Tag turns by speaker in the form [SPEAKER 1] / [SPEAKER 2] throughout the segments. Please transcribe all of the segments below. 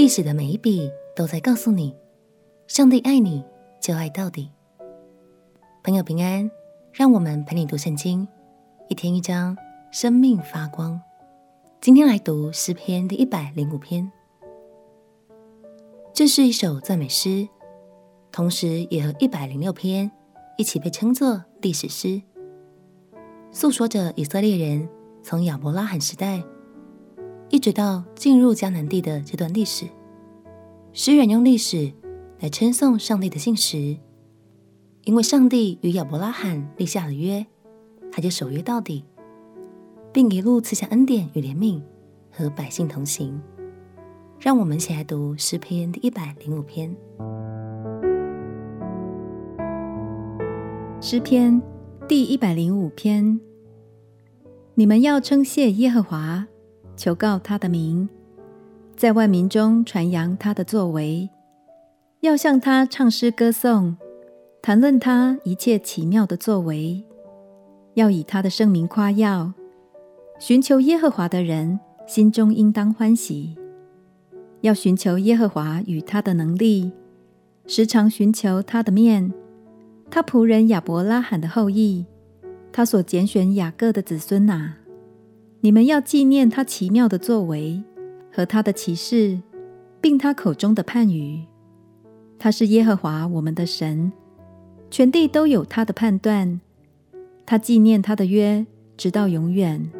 [SPEAKER 1] 历史的每一笔都在告诉你，上帝爱你，就爱到底。朋友平安，让我们陪你读圣经，一天一章，生命发光。今天来读诗篇第一百零五篇，这是一首赞美诗，同时也和一百零六篇一起被称作历史诗，诉说着以色列人从亚伯拉罕时代。一直到进入迦南地的这段历史，诗人用历史来称颂上帝的信实，因为上帝与亚伯拉罕立下了约，他就守约到底，并一路赐下恩典与怜悯，和百姓同行。让我们一起来读诗篇第一百零五篇。
[SPEAKER 2] 诗篇第一百零五篇，你们要称谢耶和华。求告他的名，在万民中传扬他的作为，要向他唱诗歌颂，谈论他一切奇妙的作为，要以他的圣名夸耀。寻求耶和华的人心中应当欢喜，要寻求耶和华与他的能力，时常寻求他的面。他仆人亚伯拉罕的后裔，他所拣选雅各的子孙哪、你们要纪念他奇妙的作为和他的奇事，并他口中的判语。他是耶和华我们的神，全地都有他的判断。他纪念他的约，直到永远。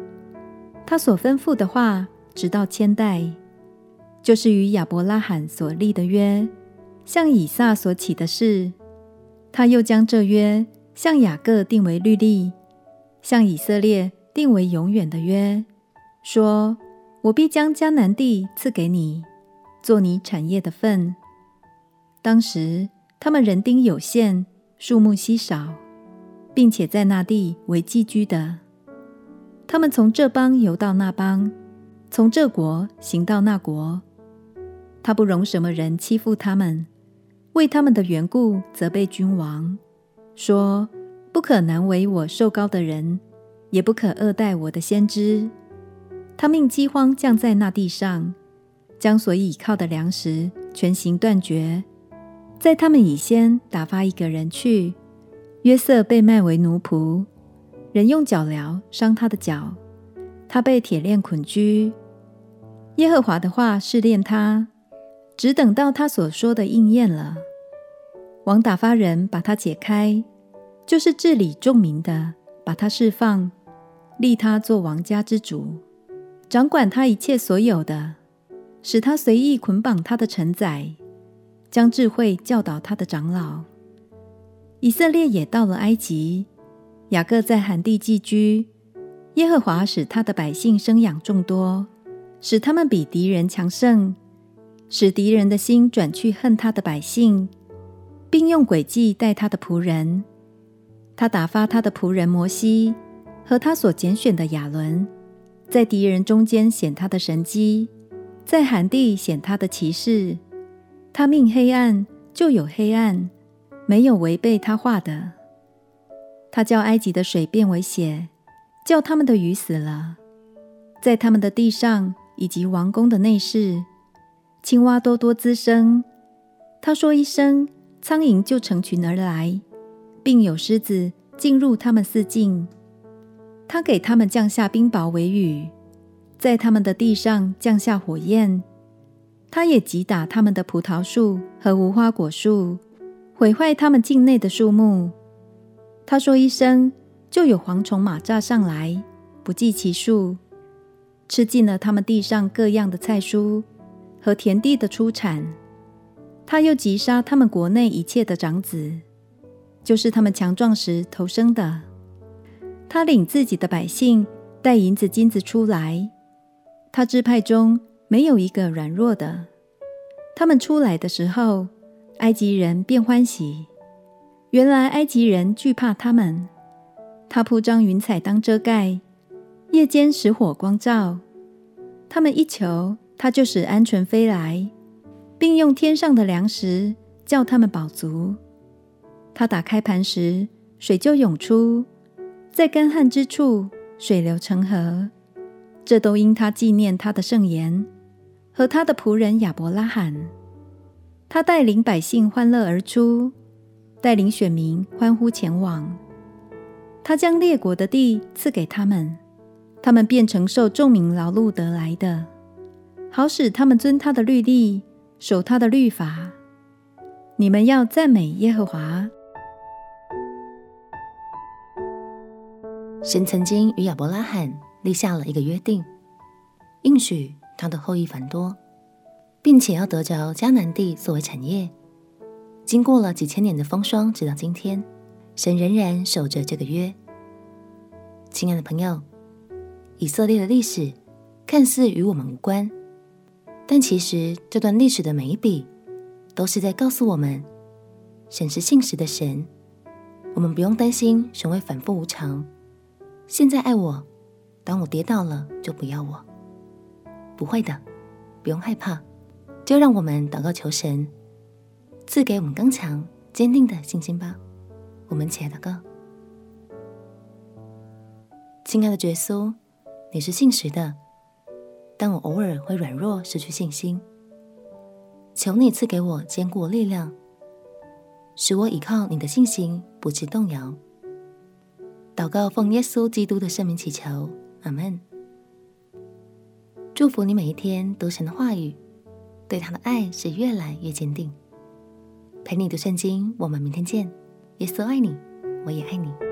[SPEAKER 2] 他所吩咐的话，直到千代，就是与亚伯拉罕所立的约，向以撒所起的誓。他又将这约向雅各定为律例，向以色列。定为永远的约，说：“我必将迦南地赐给你，做你产业的份。”当时他们人丁有限，数目稀少，并且在那地为寄居的。他们从这邦游到那邦，从这国行到那国。他不容什么人欺负他们，为他们的缘故责备君王，说：“不可难为我受高的人。”也不可恶待我的先知。他命饥荒降在那地上，将所倚靠的粮食全行断绝。在他们以先打发一个人去，约瑟被卖为奴仆，人用脚镣伤他的脚，他被铁链捆拘。耶和华的话试炼他，只等到他所说的应验了。王打发人把他解开，就是治理众民的，把他释放。立他做王家之主，掌管他一切所有的，使他随意捆绑他的臣宰，将智慧教导他的长老。以色列也到了埃及，雅各在寒地寄居。耶和华使他的百姓生养众多，使他们比敌人强盛，使敌人的心转去恨他的百姓，并用诡计待他的仆人。他打发他的仆人摩西。和他所拣选的亚伦，在敌人中间显他的神迹，在含地显他的奇事。他命黑暗，就有黑暗，没有违背他话的。他叫埃及的水变为血，叫他们的鱼死了。在他们的地上以及王宫的内室，青蛙多多滋生。他说一声，苍蝇就成群而来，并有狮子进入他们四境。他给他们降下冰雹为雨，在他们的地上降下火焰。他也击打他们的葡萄树和无花果树，毁坏他们境内的树木。他说一声，就有蝗虫蚂蚱上来，不计其数，吃尽了他们地上各样的菜蔬和田地的出产。他又击杀他们国内一切的长子，就是他们强壮时投生的。他领自己的百姓带银子金子出来，他支派中没有一个软弱的。他们出来的时候，埃及人便欢喜。原来埃及人惧怕他们。他铺张云彩当遮盖，夜间使火光照。他们一求，他就使鹌鹑飞来，并用天上的粮食叫他们饱足。他打开磐石，水就涌出。在干旱之处，水流成河，这都因他纪念他的圣言，和他的仆人亚伯拉罕。他带领百姓欢乐而出，带领选民欢呼前往。他将列国的地赐给他们，他们便承受众民劳碌得来的，好使他们遵他的律例，守他的律法。你们要赞美耶和华。
[SPEAKER 1] 神曾经与亚伯拉罕立下了一个约定，应许他的后裔繁多，并且要得着迦南地作为产业。经过了几千年的风霜，直到今天，神仍然守着这个约。亲爱的朋友，以色列的历史看似与我们无关，但其实这段历史的每一笔都是在告诉我们，神是信实的神。我们不用担心神会反复无常。现在爱我，当我跌倒了就不要我。不会的，不用害怕，就让我们祷告求神赐给我们刚强坚定的信心吧。我们起来祷告，亲爱的耶稣，你是信实的，但我偶尔会软弱失去信心，求你赐给我坚固力量，使我倚靠你的信心不致动摇。祷告奉耶稣基督的圣名祈求，阿门。祝福你每一天读神的话语，对他的爱是越来越坚定。陪你读圣经，我们明天见。耶稣爱你，我也爱你。